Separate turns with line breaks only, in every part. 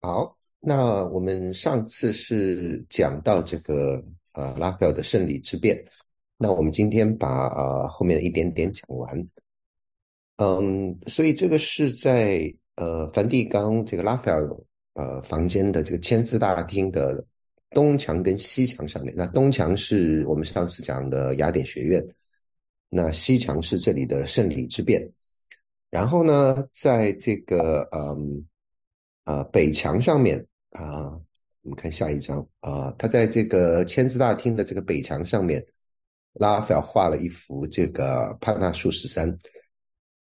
好，那我们上次是讲到这个呃拉斐尔的胜利之变，那我们今天把呃后面的一点点讲完。嗯，所以这个是在呃梵蒂冈这个拉斐尔呃房间的这个签字大厅的东墙跟西墙上面。那东墙是我们上次讲的雅典学院，那西墙是这里的胜利之变。然后呢，在这个嗯。啊，北墙上面啊，我们看下一张啊，他在这个签字大厅的这个北墙上面，拉斐尔画了一幅这个帕纳树十三。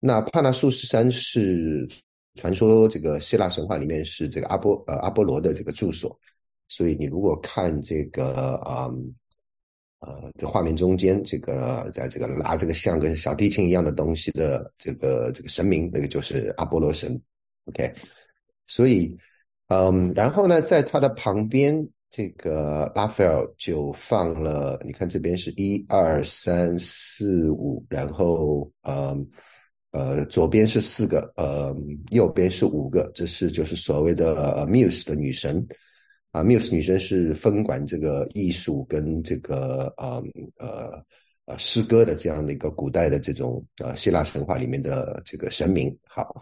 那帕纳树十三是传说这个希腊神话里面是这个阿波呃阿波罗的这个住所，所以你如果看这个啊呃这画面中间这个在这个拉这个像个小提琴一样的东西的这个这个神明，那个就是阿波罗神。OK。所以，嗯，然后呢，在他的旁边，这个拉斐尔就放了，你看这边是一二三四五，然后，呃，呃，左边是四个，呃，右边是五个，这是就是所谓的 Muse 的女神，啊，Muse 女神是分管这个艺术跟这个，呃，呃，呃，诗歌的这样的一个古代的这种呃希腊神话里面的这个神明，好。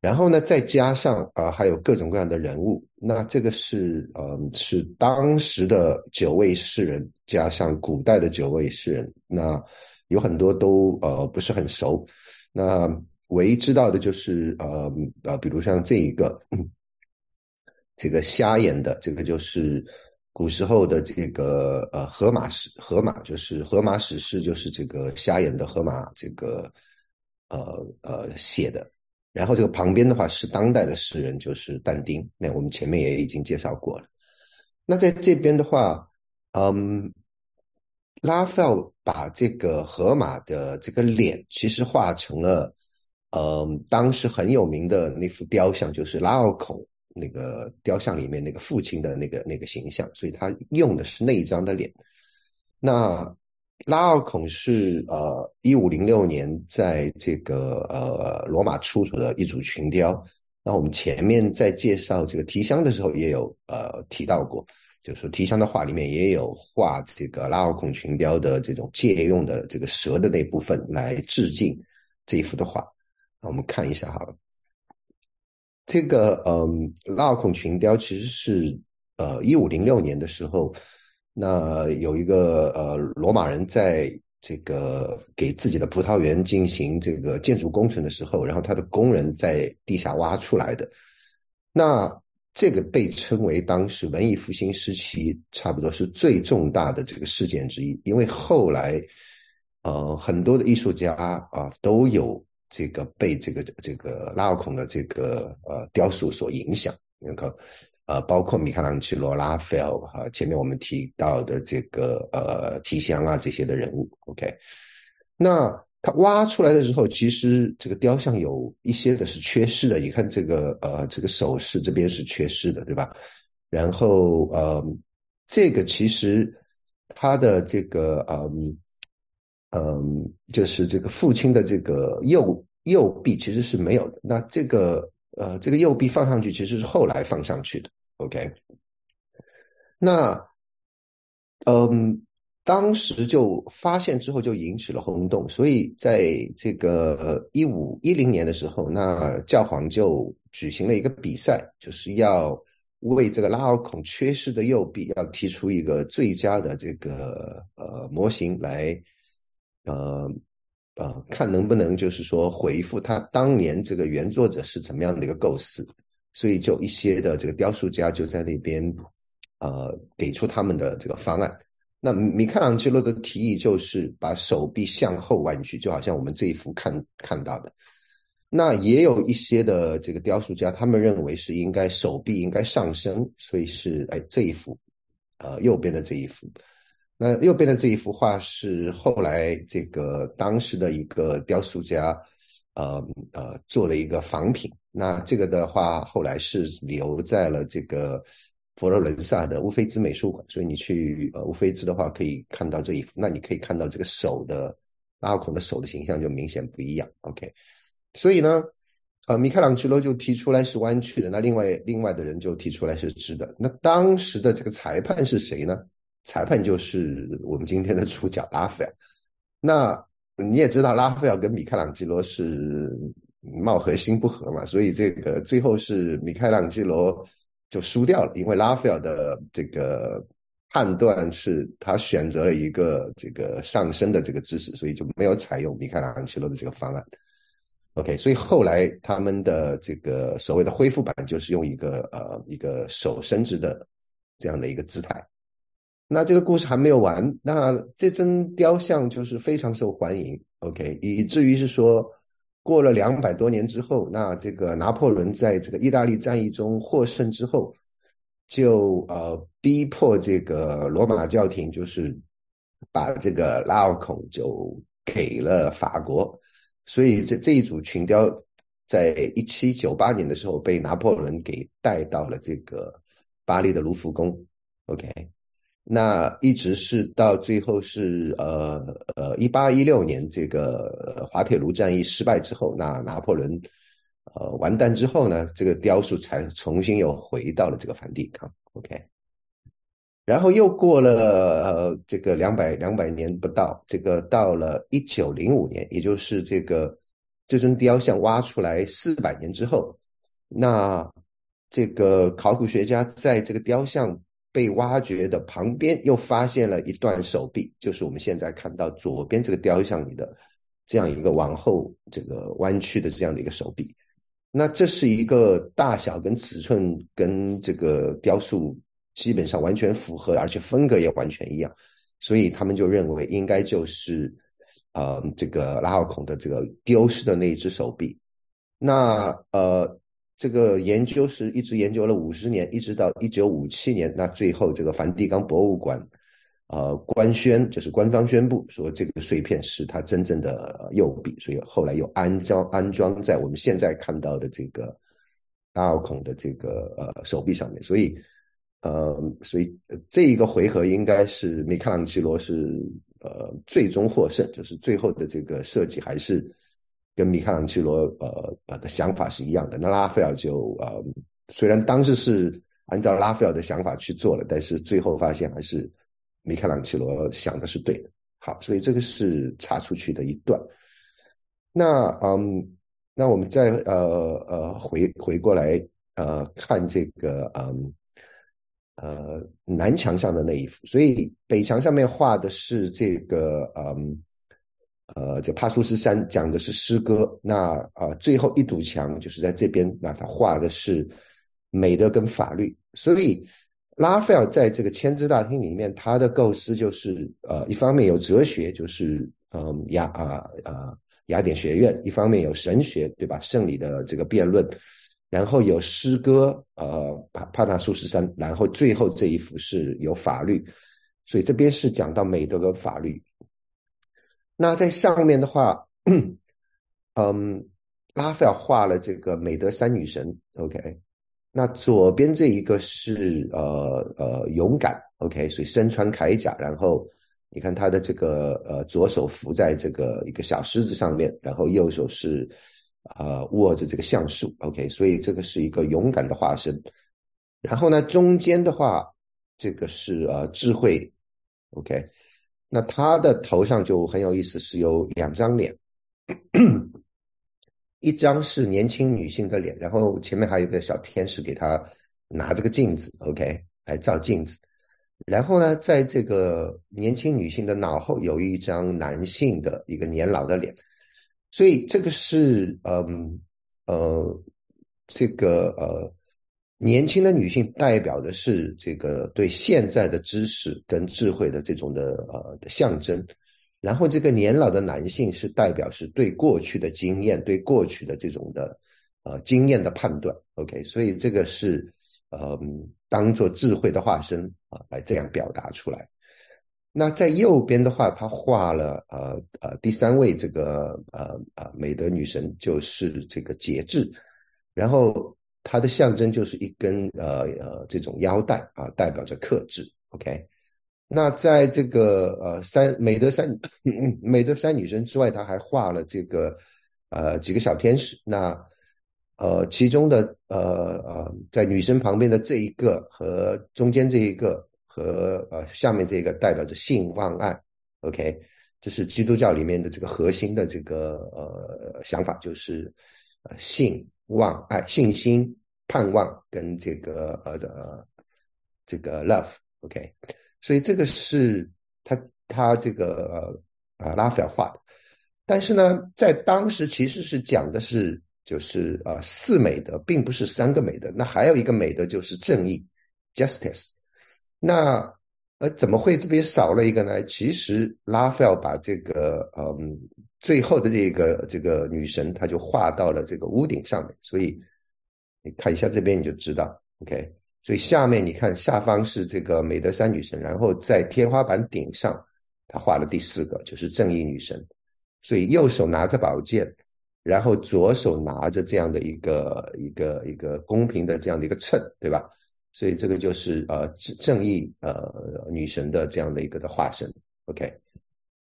然后呢，再加上啊，还有各种各样的人物。那这个是呃，是当时的九位诗人，加上古代的九位诗人。那有很多都呃不是很熟。那唯一知道的就是呃呃，比如像这一个，这个瞎眼的，这个就是古时候的这个呃荷马史，荷马就是荷马史诗，就是这个瞎眼的荷马这个呃呃写的。然后这个旁边的话是当代的诗人，就是但丁。那我们前面也已经介绍过了。那在这边的话，嗯，拉斐尔把这个荷马的这个脸，其实画成了，嗯，当时很有名的那幅雕像，就是拉奥孔那个雕像里面那个父亲的那个那个形象，所以他用的是那一张的脸。那拉奥孔是呃，一五零六年在这个呃罗马出土的一组群雕。那我们前面在介绍这个提香的时候也有呃提到过，就是说提香的画里面也有画这个拉奥孔群雕的这种借用的这个蛇的那部分来致敬这一幅的画。那我们看一下好了，这个嗯拉奥孔群雕其实是呃一五零六年的时候。那有一个呃罗马人在这个给自己的葡萄园进行这个建筑工程的时候，然后他的工人在地下挖出来的。那这个被称为当时文艺复兴时期差不多是最重大的这个事件之一，因为后来呃很多的艺术家啊都有这个被这个这个拉奥孔的这个呃雕塑所影响，你看。呃，包括米开朗基罗、拉斐尔哈，前面我们提到的这个呃提香啊这些的人物，OK，那他挖出来的时候，其实这个雕像有一些的是缺失的。你看这个呃这个首饰这边是缺失的，对吧？然后呃这个其实他的这个嗯嗯就是这个父亲的这个右右臂其实是没有的。那这个呃这个右臂放上去其实是后来放上去的。OK，那嗯，当时就发现之后就引起了轰动，所以在这个一五一零年的时候，那教皇就举行了一个比赛，就是要为这个拉奥孔缺失的右臂要提出一个最佳的这个呃模型来，呃呃，看能不能就是说回复他当年这个原作者是怎么样的一个构思。所以，就一些的这个雕塑家就在那边，呃，给出他们的这个方案。那米开朗基罗的提议就是把手臂向后弯曲，就好像我们这一幅看看到的。那也有一些的这个雕塑家，他们认为是应该手臂应该上升，所以是哎这一幅，呃，右边的这一幅。那右边的这一幅画是后来这个当时的一个雕塑家，呃呃做了一个仿品。那这个的话，后来是留在了这个佛罗伦萨的乌菲兹美术馆，所以你去呃乌菲兹的话，可以看到这一幅。那你可以看到这个手的拉奥孔的手的形象就明显不一样。OK，所以呢，呃，米开朗基罗就提出来是弯曲的，那另外另外的人就提出来是直的。那当时的这个裁判是谁呢？裁判就是我们今天的主角拉斐尔。那你也知道，拉斐尔跟米开朗基罗是貌合心不合嘛，所以这个最后是米开朗基罗就输掉了，因为拉斐尔的这个判断是他选择了一个这个上升的这个姿势，所以就没有采用米开朗基罗的这个方案。OK，所以后来他们的这个所谓的恢复版就是用一个呃一个手伸直的这样的一个姿态。那这个故事还没有完，那这尊雕像就是非常受欢迎。OK，以至于是说过了两百多年之后，那这个拿破仑在这个意大利战役中获胜之后，就呃逼迫这个罗马教廷就是把这个拉奥孔就给了法国。所以这这一组群雕，在一七九八年的时候被拿破仑给带到了这个巴黎的卢浮宫。OK，那一直是到最后是呃呃一八一六年这个滑铁卢战役失败之后，那拿破仑呃完蛋之后呢，这个雕塑才重新又回到了这个梵蒂冈。OK。然后又过了呃这个两百两百年不到，这个到了一九零五年，也就是这个这尊雕像挖出来四百年之后，那这个考古学家在这个雕像被挖掘的旁边又发现了一段手臂，就是我们现在看到左边这个雕像里的这样一个往后这个弯曲的这样的一个手臂。那这是一个大小跟尺寸跟这个雕塑。基本上完全符合，而且风格也完全一样，所以他们就认为应该就是，呃，这个拉奥孔的这个丢失的那一只手臂。那呃，这个研究是一直研究了五十年，一直到一九五七年，那最后这个梵蒂冈博物馆，呃，官宣就是官方宣布说这个碎片是他真正的右臂，所以后来又安装安装在我们现在看到的这个大奥孔的这个呃手臂上面，所以。呃，所以这一个回合应该是米开朗基罗是呃最终获胜，就是最后的这个设计还是跟米开朗基罗呃呃的想法是一样的。那拉斐尔就呃虽然当时是按照拉斐尔的想法去做了，但是最后发现还是米开朗基罗想的是对的。好，所以这个是插出去的一段。那嗯，那我们再呃呃回回过来呃看这个嗯。呃，南墙上的那一幅，所以北墙上面画的是这个，嗯，呃，这帕苏斯山讲的是诗歌。那啊，最后一堵墙就是在这边，那他画的是美德跟法律。所以拉斐尔在这个签字大厅里面，他的构思就是，呃，一方面有哲学，就是嗯雅啊啊雅典学院；一方面有神学，对吧？圣礼的这个辩论。然后有诗歌，呃，帕帕纳苏十三，然后最后这一幅是有法律，所以这边是讲到美德和法律。那在上面的话，嗯，拉斐尔画了这个美德三女神，OK。那左边这一个是呃呃勇敢，OK，所以身穿铠甲，然后你看他的这个呃左手扶在这个一个小狮子上面，然后右手是。呃，握着这个橡树，OK，所以这个是一个勇敢的化身。然后呢，中间的话，这个是呃智慧，OK，那他的头上就很有意思，是有两张脸，一张是年轻女性的脸，然后前面还有一个小天使给他拿着个镜子，OK，来照镜子。然后呢，在这个年轻女性的脑后有一张男性的一个年老的脸。所以这个是，嗯，呃，这个呃，年轻的女性代表的是这个对现在的知识跟智慧的这种的呃象征，然后这个年老的男性是代表是对过去的经验、对过去的这种的呃经验的判断。OK，所以这个是，嗯，当做智慧的化身啊，来这样表达出来。那在右边的话，他画了呃呃第三位这个呃呃美德女神，就是这个节制，然后它的象征就是一根呃呃这种腰带啊，代表着克制。OK，那在这个呃三美德三 美德三女神之外，他还画了这个呃几个小天使。那呃，其中的呃呃，在女生旁边的这一个和中间这一个和呃下面这一个代表着性望爱，OK，这是基督教里面的这个核心的这个呃想法，就是性望爱、信心、盼望跟这个呃的这个 love，OK，所以这个是他他这个呃拉斐尔画的，但是呢，在当时其实是讲的是。就是啊，四美德并不是三个美德，那还有一个美德就是正义，justice。那呃，怎么会这边少了一个呢？其实拉斐尔把这个嗯，最后的这个这个女神，她就画到了这个屋顶上面，所以你看一下这边你就知道，OK。所以下面你看下方是这个美德三女神，然后在天花板顶上，他画了第四个就是正义女神，所以右手拿着宝剑。然后左手拿着这样的一个一个一个公平的这样的一个秤，对吧？所以这个就是呃正正义呃女神的这样的一个的化身，OK。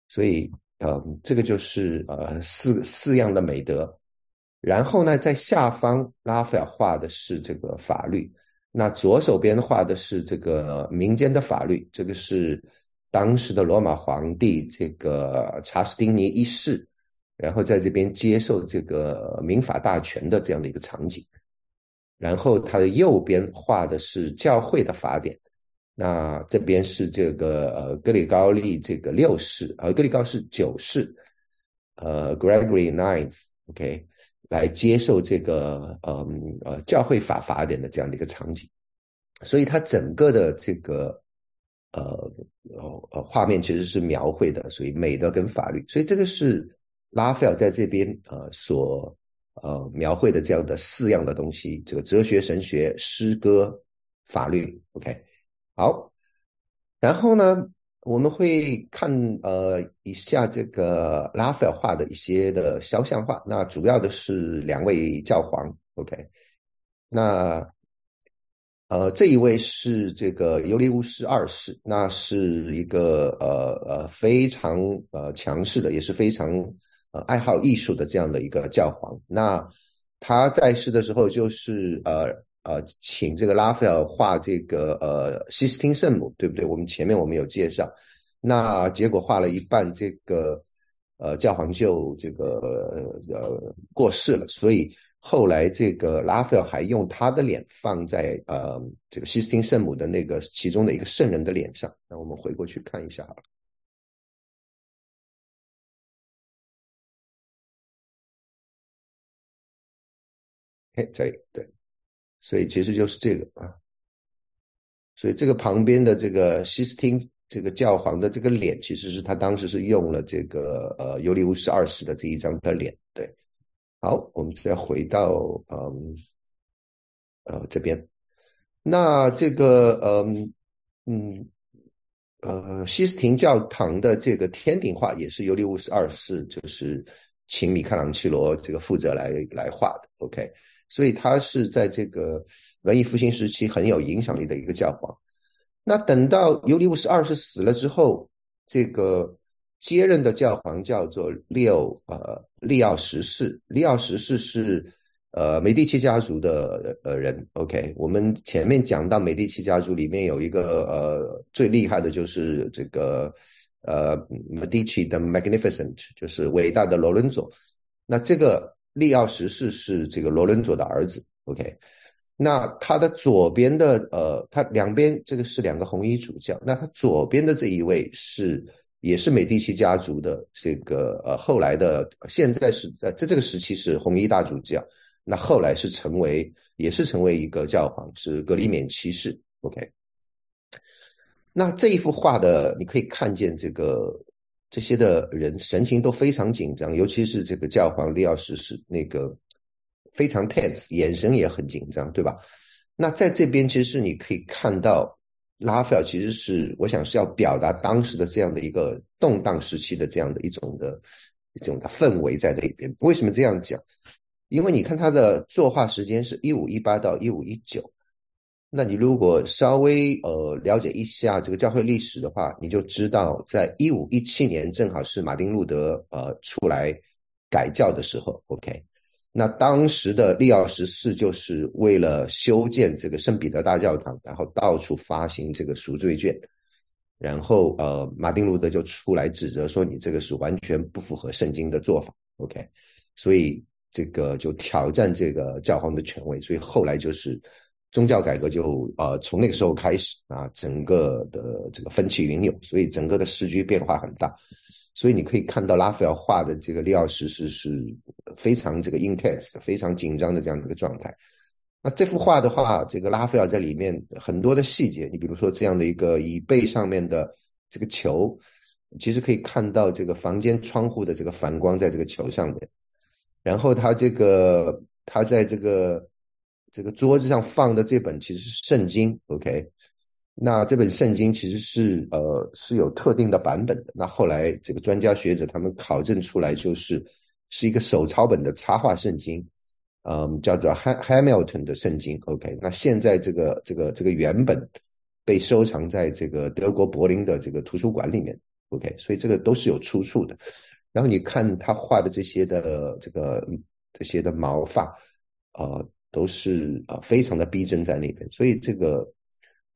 所以呃这个就是呃四四样的美德。然后呢，在下方拉斐尔画的是这个法律，那左手边画的是这个民间的法律，这个是当时的罗马皇帝这个查士丁尼一世。然后在这边接受这个民法大权的这样的一个场景，然后他的右边画的是教会的法典，那这边是这个呃格里高利这个六世，呃格里高是九世，呃 Gregory Ninth，OK，来接受这个呃呃教会法法典的这样的一个场景，所以它整个的这个呃呃呃画面其实是描绘的，所以美德跟法律，所以这个是。拉斐尔在这边呃所呃描绘的这样的四样的东西，这个哲学、神学、诗歌、法律，OK，好，然后呢，我们会看呃一下这个拉斐尔画的一些的肖像画，那主要的是两位教皇，OK，那呃这一位是这个尤利乌斯二世，那是一个呃呃非常呃强势的，也是非常。呃，爱好艺术的这样的一个教皇，那他在世的时候，就是呃呃，请这个拉斐尔画这个呃西斯汀圣母，对不对？我们前面我们有介绍，那结果画了一半，这个呃教皇就这个呃过世了，所以后来这个拉斐尔还用他的脸放在呃这个西斯汀圣母的那个其中的一个圣人的脸上，那我们回过去看一下好了。哎，这里对，所以其实就是这个啊，所以这个旁边的这个西斯汀这个教皇的这个脸，其实是他当时是用了这个呃尤利乌斯二世的这一张的脸。对，好，我们再回到嗯呃这边，那这个嗯嗯呃西斯廷教堂的这个天顶画也是尤利乌斯二世，就是请米开朗基罗这个负责来来画的。OK。所以他是在这个文艺复兴时期很有影响力的一个教皇。那等到尤利乌斯二世死了之后，这个接任的教皇叫做六呃利奥十世。利奥十世是呃美第奇家族的呃人。OK，我们前面讲到美第奇家族里面有一个呃最厉害的就是这个呃 Medici 的 Magnificent，就是伟大的罗伦佐。那这个。利奥十世是这个罗伦佐的儿子，OK，那他的左边的呃，他两边这个是两个红衣主教，那他左边的这一位是也是美第奇家族的这个呃后来的现在是在在这个时期是红衣大主教，那后来是成为也是成为一个教皇是格里勉七世，OK，那这一幅画的你可以看见这个。这些的人神情都非常紧张，尤其是这个教皇利奥十世，那个非常 tense，眼神也很紧张，对吧？那在这边其实是你可以看到，拉斐尔其实是我想是要表达当时的这样的一个动荡时期的这样的一种的一种的氛围在那边。为什么这样讲？因为你看他的作画时间是一五一八到一五一九。那你如果稍微呃了解一下这个教会历史的话，你就知道，在一五一七年正好是马丁路德呃出来改教的时候，OK。那当时的利奥十四就是为了修建这个圣彼得大教堂，然后到处发行这个赎罪券，然后呃，马丁路德就出来指责说你这个是完全不符合圣经的做法，OK，所以这个就挑战这个教皇的权威，所以后来就是宗教改革就呃从那个时候开始啊，整个的这个风起云涌，所以整个的时局变化很大。所以你可以看到拉斐尔画的这个利奥十四是非常这个 intense 非常紧张的这样的一个状态。那这幅画的话，这个拉斐尔在里面很多的细节，你比如说这样的一个椅背上面的这个球，其实可以看到这个房间窗户的这个反光在这个球上面。然后他这个他在这个这个桌子上放的这本其实是圣经，OK。那这本圣经其实是呃是有特定的版本的。那后来这个专家学者他们考证出来，就是是一个手抄本的插画圣经，嗯，叫做 Hamilton 的圣经。OK，那现在这个这个这个原本被收藏在这个德国柏林的这个图书馆里面。OK，所以这个都是有出处的。然后你看他画的这些的这个这些的毛发，呃，都是啊非常的逼真在那边。所以这个。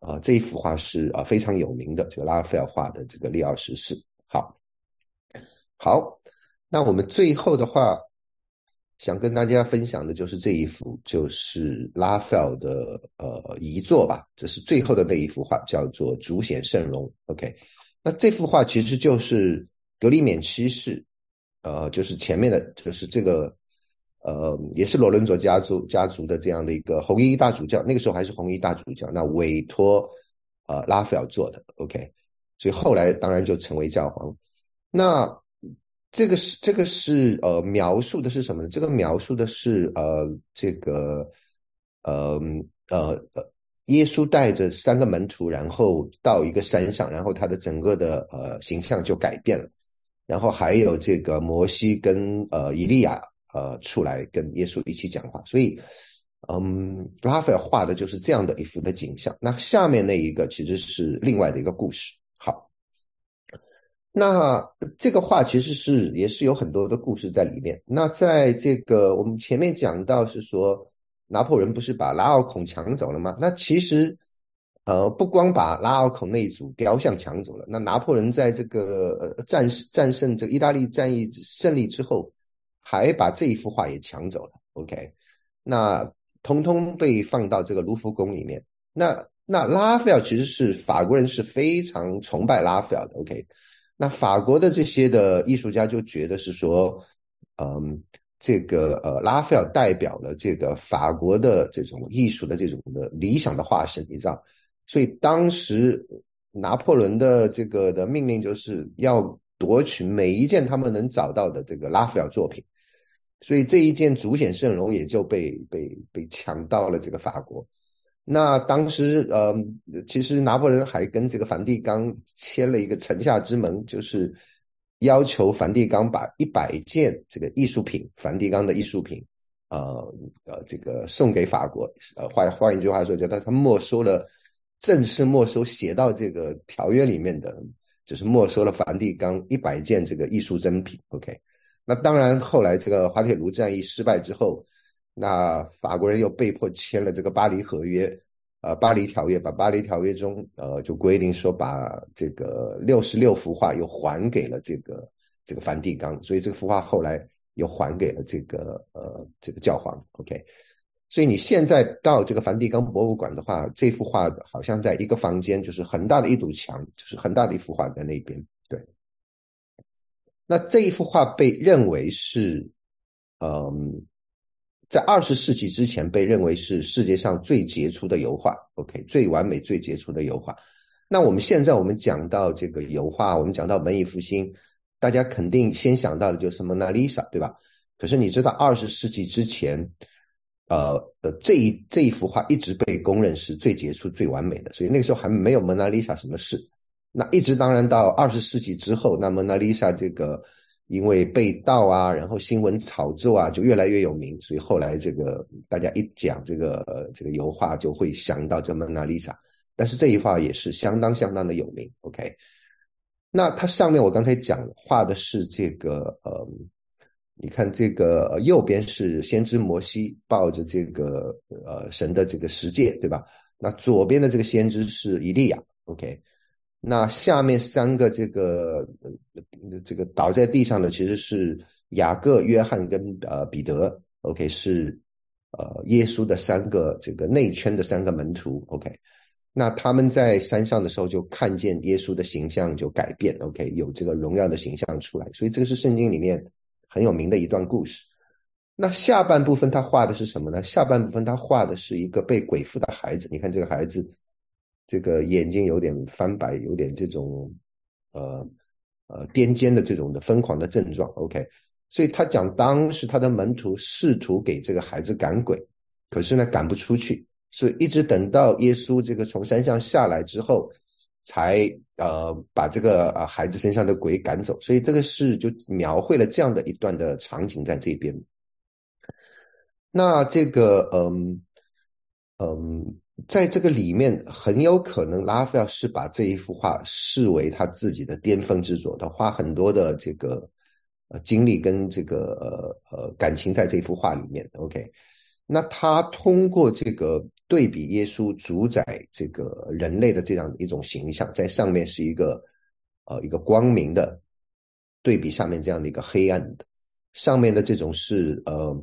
啊，这一幅画是啊非常有名的，这个拉斐尔画的这个利奥十四。好，好，那我们最后的话，想跟大家分享的就是这一幅，就是拉斐尔的呃遗作吧，这是最后的那一幅画，叫做《主显圣容》。OK，那这幅画其实就是格里勉七世，呃，就是前面的，就是这个。呃，也是罗伦佐家族家族的这样的一个红衣大主教，那个时候还是红衣大主教，那委托呃拉斐尔做的，OK，所以后来当然就成为教皇。那这个是这个是呃描述的是什么呢？这个描述的是呃这个呃呃呃耶稣带着三个门徒，然后到一个山上，然后他的整个的呃形象就改变了，然后还有这个摩西跟呃以利亚。呃，出来跟耶稣一起讲话，所以，嗯，拉斐尔画的就是这样的一幅的景象。那下面那一个其实是另外的一个故事。好，那这个画其实是也是有很多的故事在里面。那在这个我们前面讲到是说，拿破仑不是把拉奥孔抢走了吗？那其实，呃，不光把拉奥孔那一组雕像抢走了，那拿破仑在这个战战胜这个意大利战役胜利之后。还把这一幅画也抢走了，OK，那通通被放到这个卢浮宫里面。那那拉斐尔其实是法国人是非常崇拜拉斐尔的，OK，那法国的这些的艺术家就觉得是说，嗯，这个呃拉斐尔代表了这个法国的这种艺术的这种的理想的化身，你知道，所以当时拿破仑的这个的命令就是要夺取每一件他们能找到的这个拉斐尔作品。所以这一件主显圣容也就被被被抢到了这个法国。那当时呃，其实拿破仑还跟这个梵蒂冈签了一个城下之盟，就是要求梵蒂冈把一百件这个艺术品，梵蒂冈的艺术品，呃呃，这个送给法国。呃，换换一句话说，就他他没收了，正式没收写到这个条约里面的，就是没收了梵蒂冈一百件这个艺术珍品。OK。那当然，后来这个滑铁卢战役失败之后，那法国人又被迫签了这个巴黎合约，呃，巴黎条约，把巴黎条约中，呃，就规定说把这个六十六幅画又还给了这个这个梵蒂冈，所以这幅画后来又还给了这个呃这个教皇。OK，所以你现在到这个梵蒂冈博物馆的话，这幅画好像在一个房间，就是很大的一堵墙，就是很大的一幅画在那边。那这一幅画被认为是，嗯，在二十世纪之前被认为是世界上最杰出的油画。OK，最完美、最杰出的油画。那我们现在我们讲到这个油画，我们讲到文艺复兴，大家肯定先想到的就是蒙娜丽莎，对吧？可是你知道二十世纪之前，呃呃，这一这一幅画一直被公认是最杰出、最完美的，所以那个时候还没有蒙娜丽莎什么事。那一直当然到二十世纪之后，那蒙娜丽莎这个因为被盗啊，然后新闻炒作啊，就越来越有名。所以后来这个大家一讲这个呃这个油画，就会想到这蒙娜丽莎。但是这一画也是相当相当的有名。OK，那它上面我刚才讲画的是这个呃你看这个右边是先知摩西抱着这个呃神的这个十戒，对吧？那左边的这个先知是伊利亚，OK。那下面三个这个这个倒在地上的其实是雅各、约翰跟呃彼得，OK 是呃耶稣的三个这个内圈的三个门徒，OK。那他们在山上的时候就看见耶稣的形象就改变，OK 有这个荣耀的形象出来，所以这个是圣经里面很有名的一段故事。那下半部分他画的是什么呢？下半部分他画的是一个被鬼附的孩子，你看这个孩子。这个眼睛有点翻白，有点这种，呃呃癫痫的这种的疯狂的症状。OK，所以他讲当时他的门徒试图给这个孩子赶鬼，可是呢赶不出去，所以一直等到耶稣这个从山上下来之后，才呃把这个呃孩子身上的鬼赶走。所以这个是就描绘了这样的一段的场景在这边。那这个嗯嗯。在这个里面，很有可能拉斐尔是把这一幅画视为他自己的巅峰之作，他花很多的这个呃精力跟这个呃呃感情在这幅画里面。OK，那他通过这个对比耶稣主宰这个人类的这样一种形象，在上面是一个呃一个光明的对比，下面这样的一个黑暗的，上面的这种是呃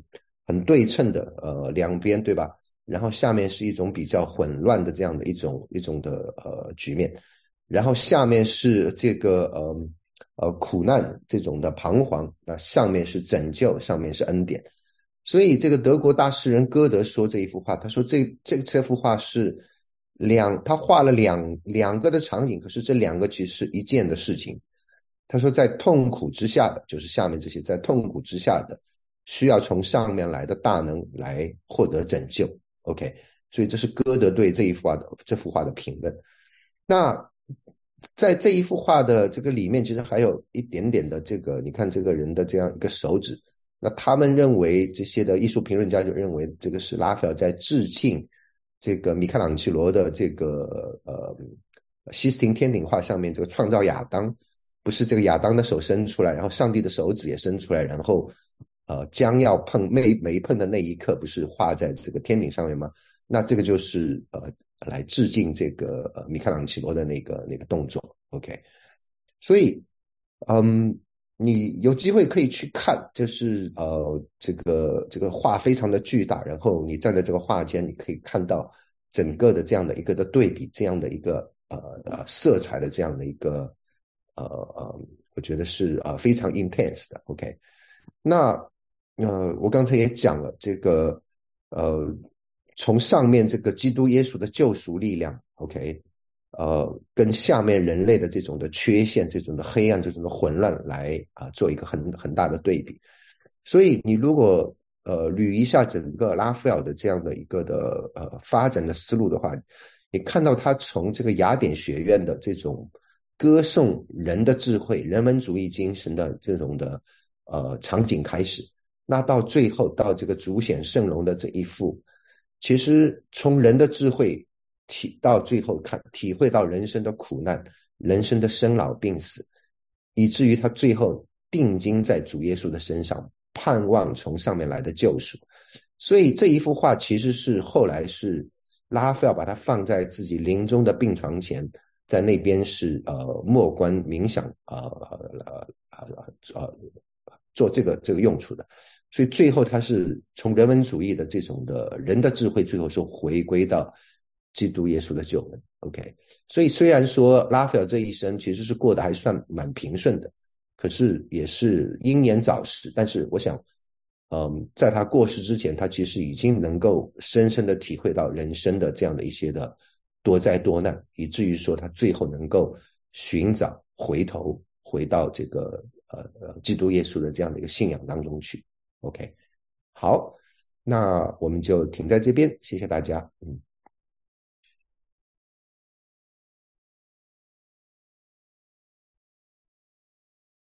很对称的呃两边对吧？然后下面是一种比较混乱的这样的一种一种的呃局面，然后下面是这个呃呃苦难这种的彷徨，那上面是拯救，上面是恩典。所以这个德国大诗人歌德说这一幅画，他说这这这幅画是两，他画了两两个的场景，可是这两个其实是一件的事情。他说在痛苦之下的，就是下面这些在痛苦之下的，需要从上面来的大能来获得拯救。OK，所以这是歌德对这一幅画的这幅画的评论。那在这一幅画的这个里面，其实还有一点点的这个，你看这个人的这样一个手指。那他们认为这些的艺术评论家就认为这个是拉斐尔在致敬这个米开朗基罗的这个呃西斯廷天顶画上面这个创造亚当，不是这个亚当的手伸出来，然后上帝的手指也伸出来，然后。呃，将要碰没没碰的那一刻，不是画在这个天顶上面吗？那这个就是呃，来致敬这个呃米开朗基罗的那个那个动作。OK，所以嗯，你有机会可以去看，就是呃，这个这个画非常的巨大，然后你站在这个画间，你可以看到整个的这样的一个的对比，这样的一个呃呃色彩的这样的一个呃呃，我觉得是呃非常 intense 的。OK，那。呃，我刚才也讲了这个，呃，从上面这个基督耶稣的救赎力量，OK，呃，跟下面人类的这种的缺陷、这种的黑暗、这种的混乱来啊，做一个很很大的对比。所以你如果呃捋一下整个拉斐尔的这样的一个的呃发展的思路的话，你看到他从这个雅典学院的这种歌颂人的智慧、人文主义精神的这种的呃场景开始。那到最后，到这个主显圣容的这一幅，其实从人的智慧体到最后看，体会到人生的苦难、人生的生老病死，以至于他最后定睛在主耶稣的身上，盼望从上面来的救赎。所以这一幅画其实是后来是拉斐尔把它放在自己临终的病床前，在那边是呃默观冥想啊呃呃呃做这个这个用处的。所以最后，他是从人文主义的这种的人的智慧，最后是回归到基督耶稣的救恩。OK，所以虽然说拉斐尔这一生其实是过得还算蛮平顺的，可是也是英年早逝。但是我想，嗯，在他过世之前，他其实已经能够深深的体会到人生的这样的一些的多灾多难，以至于说他最后能够寻找回头，回到这个呃呃基督耶稣的这样的一个信仰当中去。OK，好，那我们就停在这边，谢谢大家，嗯。